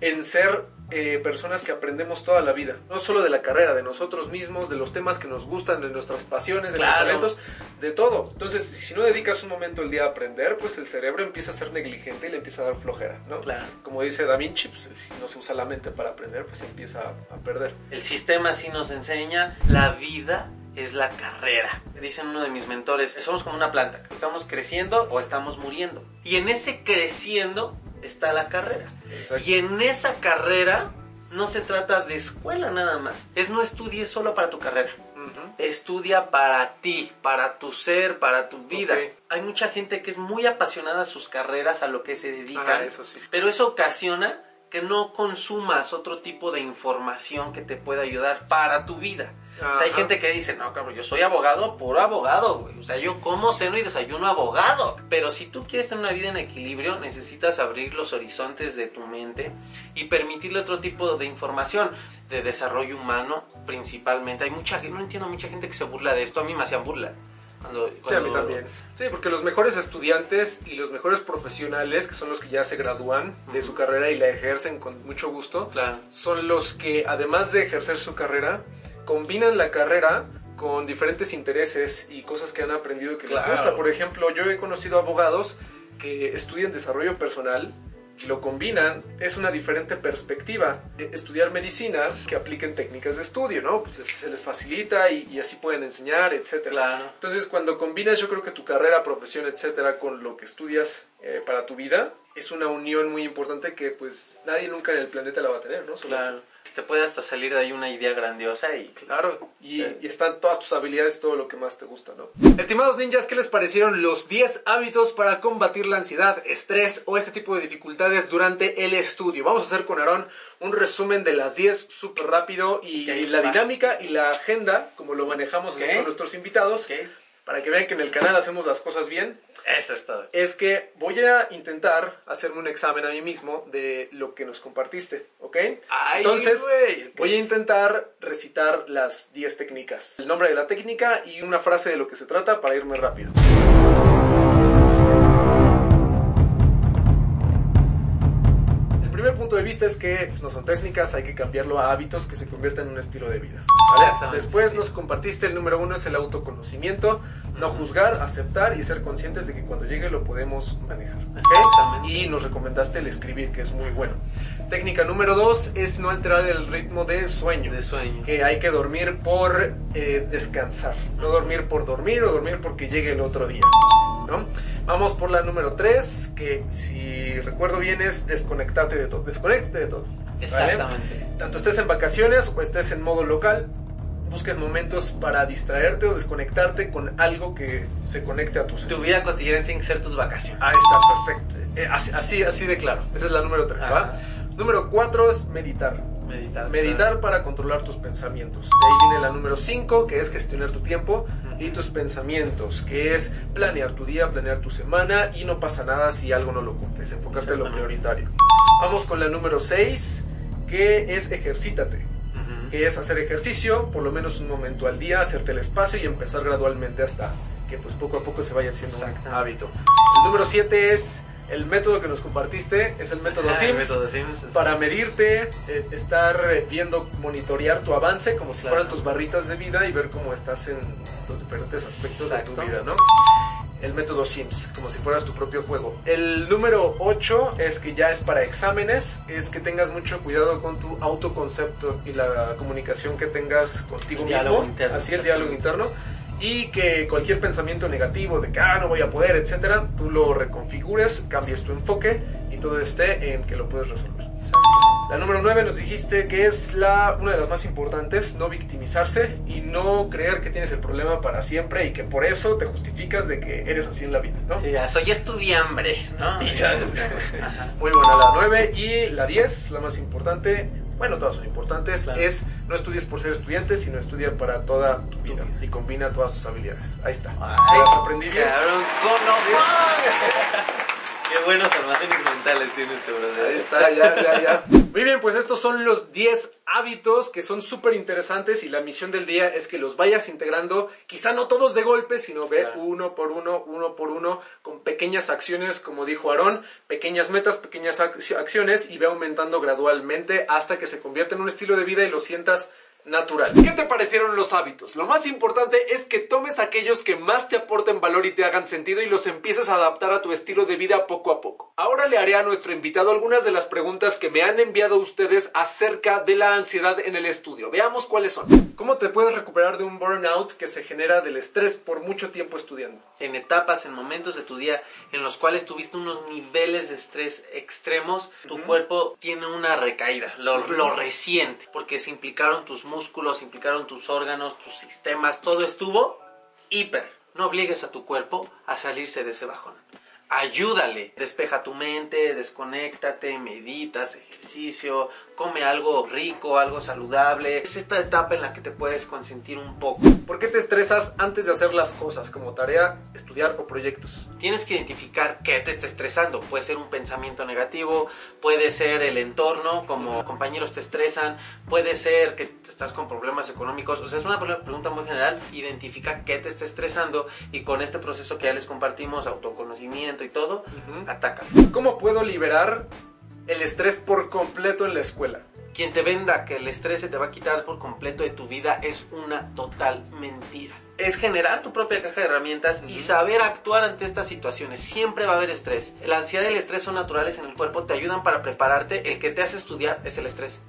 en ser eh, personas que aprendemos toda la vida, no solo de la carrera, de nosotros mismos, de los temas que nos gustan, de nuestras pasiones, de los talentos, de todo. Entonces, si no dedicas un momento al día a aprender, pues el cerebro empieza a ser negligente y le empieza a dar flojera, ¿no? Claro. Como dice Da Vinci, pues, si no se usa la mente para aprender, pues empieza a, a perder. El sistema sí nos enseña la vida es la carrera. Dicen uno de mis mentores, somos como una planta, estamos creciendo o estamos muriendo. Y en ese creciendo está la carrera. Y en esa carrera no se trata de escuela nada más. Es no estudies solo para tu carrera. Estudia para ti, para tu ser, para tu vida. Hay mucha gente que es muy apasionada a sus carreras, a lo que se dedican. eso sí. Pero eso ocasiona que no consumas otro tipo de información que te pueda ayudar para tu vida. O sea, hay gente que dice, no, cabrón, yo soy abogado, puro abogado, güey. O sea, yo como seno y desayuno abogado. Pero si tú quieres tener una vida en equilibrio, necesitas abrir los horizontes de tu mente y permitirle otro tipo de información, de desarrollo humano principalmente. Hay mucha gente, no entiendo mucha gente que se burla de esto, a mí me hacían burla. Sí, a mí también. Sí, porque los mejores estudiantes y los mejores profesionales, que son los que ya se gradúan de su carrera y la ejercen con mucho gusto, son los que además de ejercer su carrera, combinan la carrera con diferentes intereses y cosas que han aprendido que les gusta. Por ejemplo, yo he conocido abogados que estudian desarrollo personal lo combinan, es una diferente perspectiva. Estudiar medicina, que apliquen técnicas de estudio, ¿no? Pues se les facilita y, así pueden enseñar, etcétera. Entonces, cuando combinas, yo creo que tu carrera, profesión, etcétera, con lo que estudias eh, para tu vida, es una unión muy importante que pues nadie nunca en el planeta la va a tener, ¿no? claro. Te puede hasta salir de ahí una idea grandiosa y... Claro, y, están todas tus habilidades, todo lo que más te gusta, ¿no? Estimados ninjas, ¿qué les parecieron los 10 hábitos para combatir la ansiedad, estrés o este tipo de dificultades durante el estudio? Vamos a hacer con Aarón un resumen de las 10 súper rápido y, la dinámica y la agenda, como lo manejamos con nuestros invitados para que vean que en el canal hacemos las cosas bien. Eso es todo. Es que voy a intentar hacerme un examen a mí mismo de lo que nos compartiste, ¿ok? Entonces, voy a intentar recitar las 10 técnicas. El nombre de la técnica y una frase de lo que se trata para irme rápido. Punto de vista es que pues, no son técnicas, hay que cambiarlo a hábitos que se conviertan en un estilo de vida. Después nos compartiste el número uno es el autoconocimiento, no juzgar, aceptar y ser conscientes de que cuando llegue lo podemos manejar. Y nos recomendaste el escribir, que es muy bueno. Técnica número dos es no alterar el ritmo de sueño. De sueño. Que hay que dormir por eh, descansar, no dormir por dormir o dormir porque llegue el otro día. Vamos por la número 3, que si recuerdo bien es desconectarte de todo. Desconectate de todo. Exactamente. Tanto estés en vacaciones o estés en modo local, busques momentos para distraerte o desconectarte con algo que se conecte a tu Tu vida cotidiana tiene que ser tus vacaciones. Ahí está, perfecto. Eh, así, así, de claro. Esa es la número 3, Número 4 es meditar. Meditar. Meditar para controlar tus pensamientos. De ahí viene la número 5, que es gestionar tu tiempo y tus pensamientos, que es planear tu día, planear tu semana y no pasa nada si algo no lo cumples, enfocarte en lo prioritario. Vamos con la número 6, que es ejercítate. Que es hacer ejercicio, por lo menos un momento al día, hacerte el espacio y empezar gradualmente hasta que pues poco a poco se vaya haciendo un hábito. El número 7 es el método que nos compartiste, es el método Ah, el Sims. método Sims, es- Para medirte, eh, estar eh, viendo, monitorear tu avance como si Claro. fueran tus barritas de vida y ver cómo estás en los diferentes aspectos de tu vida, ¿no? El método Sims, como si fueras tu propio juego. El número 8 es que ya es para exámenes, es que tengas mucho cuidado con tu autoconcepto y la comunicación que tengas contigo El mismo, interno. así el diálogo interno, y que cualquier pensamiento negativo de que ah, no voy a poder, etcétera, tú lo reconfigures, cambies tu enfoque y todo esté en que lo puedes resolver. La número 9 nos dijiste que es la, una de las más importantes, no victimizarse y no creer que tienes el problema para siempre y que por eso te justificas de que eres así en la vida, ¿no? Sí, ya, soy estudiambre, ¿no? Y ya. Muy buena la 9 y la 10, la más importante, bueno, todas son importantes, Claro. es no estudies por ser estudiante, sino estudia para toda tu vida y combina todas tus habilidades. Ahí está. Ay, ¿Ya las aprendí bien? Cabrón, ¿cómo no? Qué buenos almacenes mentales tiene este brother. Ahí está, ya, ya, ya. Muy bien, pues estos son los 10 hábitos que son súper interesantes y la misión del día es que los vayas integrando, quizá no todos de golpe, sino ve Claro. uno por uno, uno por uno, con pequeñas acciones, como dijo Aarón, pequeñas metas, pequeñas ac- acciones y ve aumentando gradualmente hasta que se convierta en un estilo de vida y lo sientas natural. ¿Qué te parecieron los hábitos? Lo más importante es que tomes aquellos que más te aporten valor y te hagan sentido y los empieces a adaptar a tu estilo de vida poco a poco. Ahora le haré a nuestro invitado algunas de las preguntas que me han enviado ustedes acerca de la ansiedad en el estudio. Veamos cuáles son. ¿Cómo te puedes recuperar de un burnout que se genera del estrés por mucho tiempo estudiando? en etapas, en momentos de tu día en los cuales tuviste unos niveles de estrés extremos, tu cuerpo tiene una recaída, lo, lo resiente, porque se implicaron tus músculos, implicaron tus órganos, tus sistemas, todo estuvo hiper. No obligues a tu cuerpo a salirse de ese bajón. Ayúdale, despeja tu mente, desconéctate, meditas, ejercicio, come algo rico, algo saludable. Es esta etapa en la que te puedes consentir un poco. ¿Por qué te estresas antes de hacer las cosas como tarea, estudiar o proyectos? Tienes que identificar qué te está estresando. Puede ser un pensamiento negativo, puede ser el entorno, como compañeros te estresan, puede ser que estás con problemas económicos. O sea, es una pre- pregunta muy general. Identifica qué te está estresando y con este proceso que ya les compartimos, autoconocimiento y todo, ataca. ¿Cómo puedo liberar el estrés por completo en la escuela? Quien te venda que el estrés se te va a quitar por completo de tu vida es una total mentira. Es generar tu propia caja de herramientas y saber actuar ante estas situaciones. Siempre va a haber estrés. La ansiedad y el estrés son naturales en el cuerpo, te ayudan para prepararte. El que te hace estudiar es el estrés.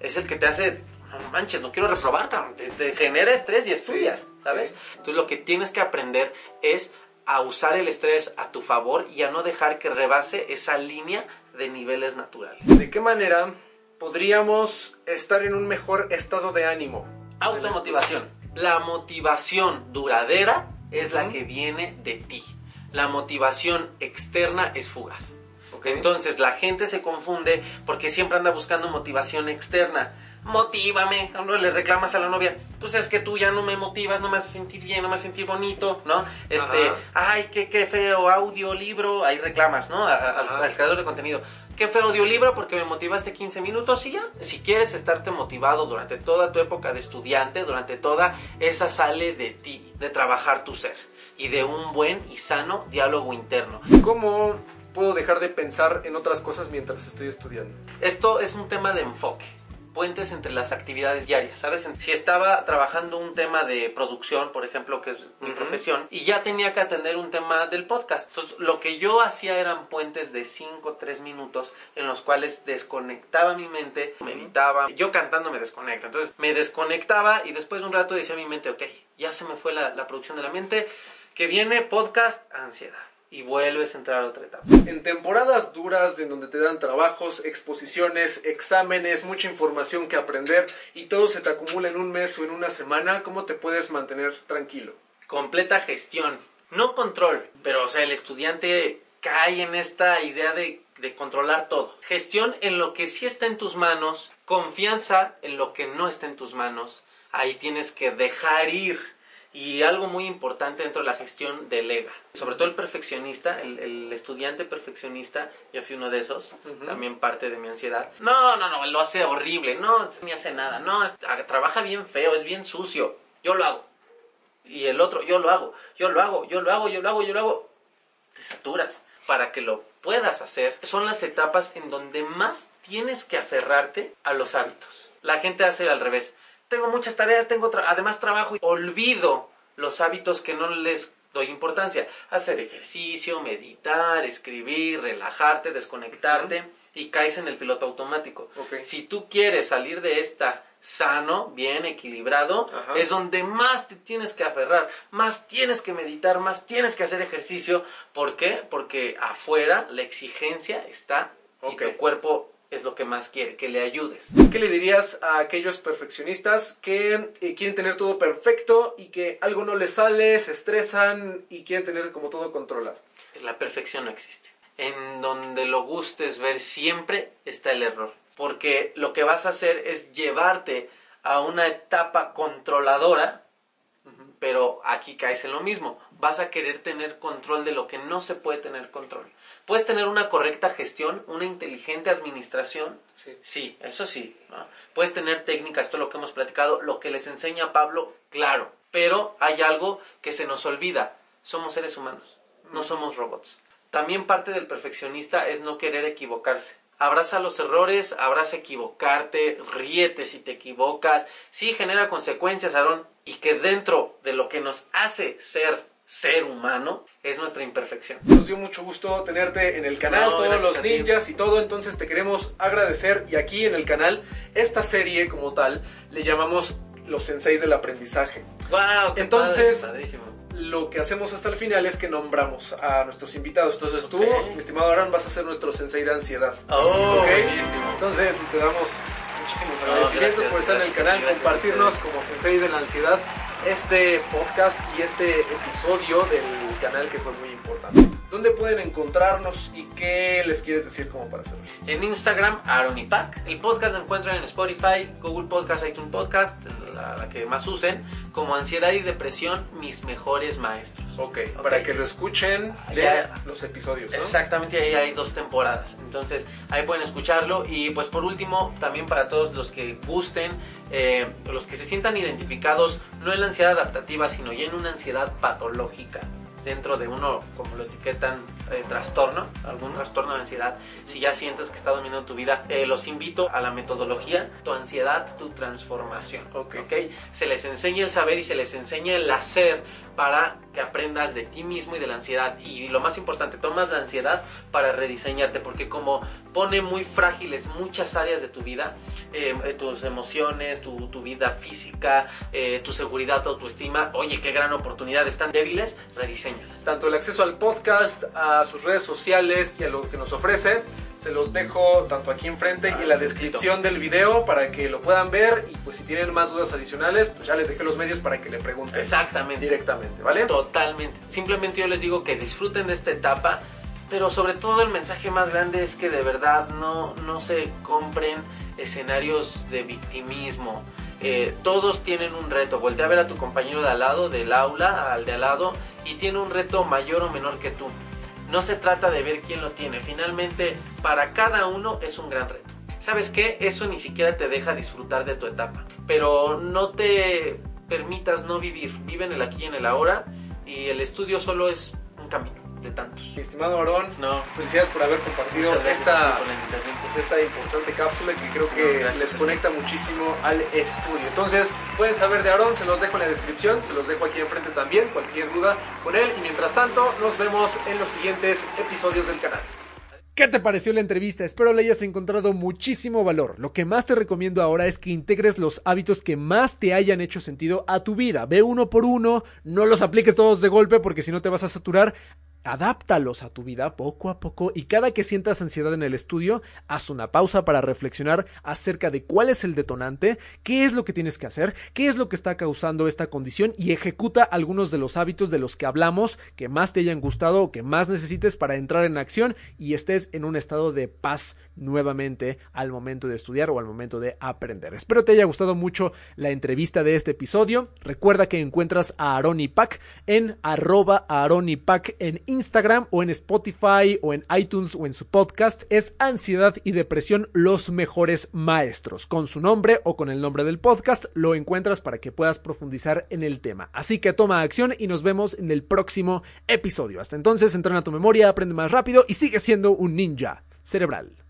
Es el que te hace, no manches, no quiero reprobar, cabrón". te, te genera estrés y estudias, Sí, ¿sabes? sí. Entonces lo que tienes que aprender es a usar el estrés a tu favor y a no dejar que rebase esa línea de niveles naturales. ¿De qué manera podríamos estar en un mejor estado de ánimo? Automotivación. La motivación duradera es la que viene de ti. La motivación externa es fugaz. Entonces la gente se confunde porque siempre anda buscando motivación externa. Motívame, no le reclamas a la novia, pues es que tú ya no me motivas, no me haces sentir bien, no me haces sentir bonito, ¿no? Este, Ajá. ay, qué, qué feo audio, libro, ahí reclamas, ¿no? A- a- al, al creador de contenido. Qué feo audiolibro porque me motivaste 15 minutos y ya. Si quieres estarte motivado durante toda tu época de estudiante, durante toda, esa sale de ti, de trabajar tu ser y de un buen y sano diálogo interno. ¿Cómo puedo dejar de pensar en otras cosas mientras estoy estudiando? Esto es un tema de enfoque. Puentes entre las actividades diarias, ¿sabes? Si estaba trabajando un tema de producción, por ejemplo, que es mi profesión, y ya tenía que atender un tema del podcast. Entonces, lo que yo hacía eran puentes de 5 o 3 minutos en los cuales desconectaba mi mente, meditaba. Yo cantando me desconecto. Entonces, me desconectaba y después de un rato decía a mi mente, ok, ya se me fue la, la producción de la mente, que viene podcast, ansiedad. Y vuelves a entrar a otra etapa. En temporadas duras en donde te dan trabajos, exposiciones, exámenes, mucha información que aprender y todo se te acumula en un mes o en una semana, ¿cómo te puedes mantener tranquilo? completa gestión, no control, pero o sea, el estudiante cae en esta idea de, de controlar todo. Gestión en lo que sí está en tus manos, confianza en lo que no está en tus manos. Ahí tienes que dejar ir Y algo muy importante dentro de la gestión delega. Sobre todo el perfeccionista, el, estudiante perfeccionista, yo fui uno de esos, también parte de mi ansiedad. No, no, no, lo hace horrible, no, ni hace nada, no, trabaja bien feo, es bien sucio, yo lo hago. Y el otro, yo lo hago, yo lo hago, yo lo hago, yo lo hago, yo lo hago. Te saturas. Para que lo puedas hacer, son las etapas en donde más tienes que aferrarte a los hábitos. La gente hace al revés tengo muchas tareas, tengo además trabajo y olvido los hábitos que no les doy importancia. Hacer ejercicio, meditar, escribir, relajarte, desconectarte y caes en el piloto automático. Si tú quieres salir de esta sano, bien equilibrado, es donde más te tienes que aferrar, más tienes que meditar, más tienes que hacer ejercicio. ¿Por qué? Porque afuera la exigencia está y tu cuerpo es lo que más quiere, que le ayudes. ¿Qué le dirías a aquellos perfeccionistas que eh, quieren tener todo perfecto y que algo no les sale, se estresan y quieren tener como todo controlado? La perfección no existe. En donde lo gustes ver siempre está el error. Porque lo que vas a hacer es llevarte a una etapa controladora, pero aquí caes en lo mismo. Vas a querer tener control de lo que no se puede tener control. ¿Puedes tener una correcta gestión, una inteligente administración? Sí. Sí, eso sí. Puedes tener técnicas, esto es lo que hemos platicado, lo que les enseña Pablo, claro. Pero hay algo que se nos olvida. Somos seres humanos, no somos robots. También parte del perfeccionista es no querer equivocarse. Abraza los errores, abraza equivocarte, ríete si te equivocas. Sí, genera consecuencias, Aarón, y que dentro de lo que nos hace ser ser humano es nuestra imperfección. Nos dio mucho gusto tenerte en el canal, todos los ninjas y todo, entonces te queremos agradecer y aquí en el canal, esta serie como tal, le llamamos los senseis del aprendizaje. Wow, entonces, lo que hacemos hasta el final es que nombramos a nuestros invitados. Entonces tú, mi estimado Aran, vas a ser nuestro sensei de ansiedad. Oh, Entonces te damos muchísimos agradecimientos por estar en el canal, compartirnos como sensei de la ansiedad este podcast y este episodio del canal que fue muy importante. ¿Dónde pueden encontrarnos y qué les quieres decir como para hacerlo? En Instagram, Aronipac. El podcast lo encuentran en Spotify, Google Podcast, iTunes Podcast, la, que más usen, como Ansiedad y Depresión, mis mejores maestros. Ok, para que lo escuchen de los episodios. Exactamente, ahí hay dos temporadas. Entonces, ahí pueden escucharlo. Y pues por último, también para todos los que gusten, eh, los que se sientan identificados, no en la ansiedad adaptativa, sino ya en una ansiedad patológica dentro de uno, como lo etiquetan, eh, trastorno, algún trastorno de ansiedad, si ya sientes que está dominando tu vida, eh, los invito a la metodología, tu ansiedad, tu transformación. Okay. Se les enseña el saber y se les enseña el hacer para que aprendas de ti mismo y de la ansiedad. Y lo más importante, tomas la ansiedad para rediseñarte, porque como pone muy frágiles muchas áreas de tu vida, eh, eh, tus emociones, tu, vida física, eh, tu seguridad, tu autoestima, oye, qué gran oportunidad, están débiles, rediseñalas. Tanto el acceso al podcast, a sus redes sociales y a lo que nos ofrece se los dejo tanto aquí enfrente y en la descripción del video para que lo puedan ver y pues si tienen más dudas adicionales, pues ya les dejé los medios para que le pregunten. Exactamente. Directamente, ¿vale? Totalmente. Simplemente yo les digo que disfruten de esta etapa, pero sobre todo el mensaje más grande es que de verdad no, no se compren escenarios de victimismo. Eh, todos tienen un reto. Voltea a ver a tu compañero de al lado, del aula, al de al lado, y tiene un reto mayor o menor que tú. No se trata de ver quién lo tiene, finalmente para cada uno es un gran reto. ¿Sabes qué? Eso ni siquiera te deja disfrutar de tu etapa, pero no te permitas no vivir, vive en el aquí y en el ahora y el estudio solo es un camino de tantos. Mi estimado Aarón, no. felicidades por haber compartido esta, pues, esta importante cápsula que creo que les conecta muchísimo al estudio. Entonces, pueden saber de Aarón, se los dejo en la descripción, se los dejo aquí enfrente también, cualquier duda con él. Y mientras tanto, nos vemos en los siguientes episodios del canal. ¿Qué te pareció la entrevista? Espero le hayas encontrado muchísimo valor. Lo que más te recomiendo ahora es que integres los hábitos que más te hayan hecho sentido a tu vida. Ve uno por uno, no los apliques todos de golpe porque si no te vas a saturar adáptalos a tu vida poco a poco y cada que sientas ansiedad en el estudio, haz una pausa para reflexionar acerca de cuál es el detonante, qué es lo que tienes que hacer, qué es lo que está causando esta condición y ejecuta algunos de los hábitos de los que hablamos que más te hayan gustado o que más necesites para entrar en acción y estés en un estado de paz nuevamente al momento de estudiar o al momento de aprender. Espero te haya gustado mucho la entrevista de este episodio. Recuerda que encuentras a Aaron y Pac en arroba Aaron en Instagram o en Spotify o en iTunes o en su podcast. Es Ansiedad y Depresión los mejores maestros. Con su nombre o con el nombre del podcast lo encuentras para que puedas profundizar en el tema. Así que toma acción y nos vemos en el próximo episodio. Hasta entonces, entrena tu memoria, aprende más rápido y sigue siendo un ninja cerebral.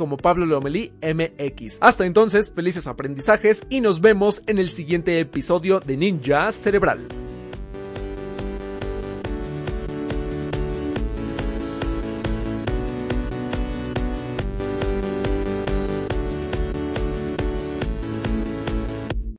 como Pablo Lomelí MX. Hasta entonces, felices aprendizajes y nos vemos en el siguiente episodio de Ninja Cerebral.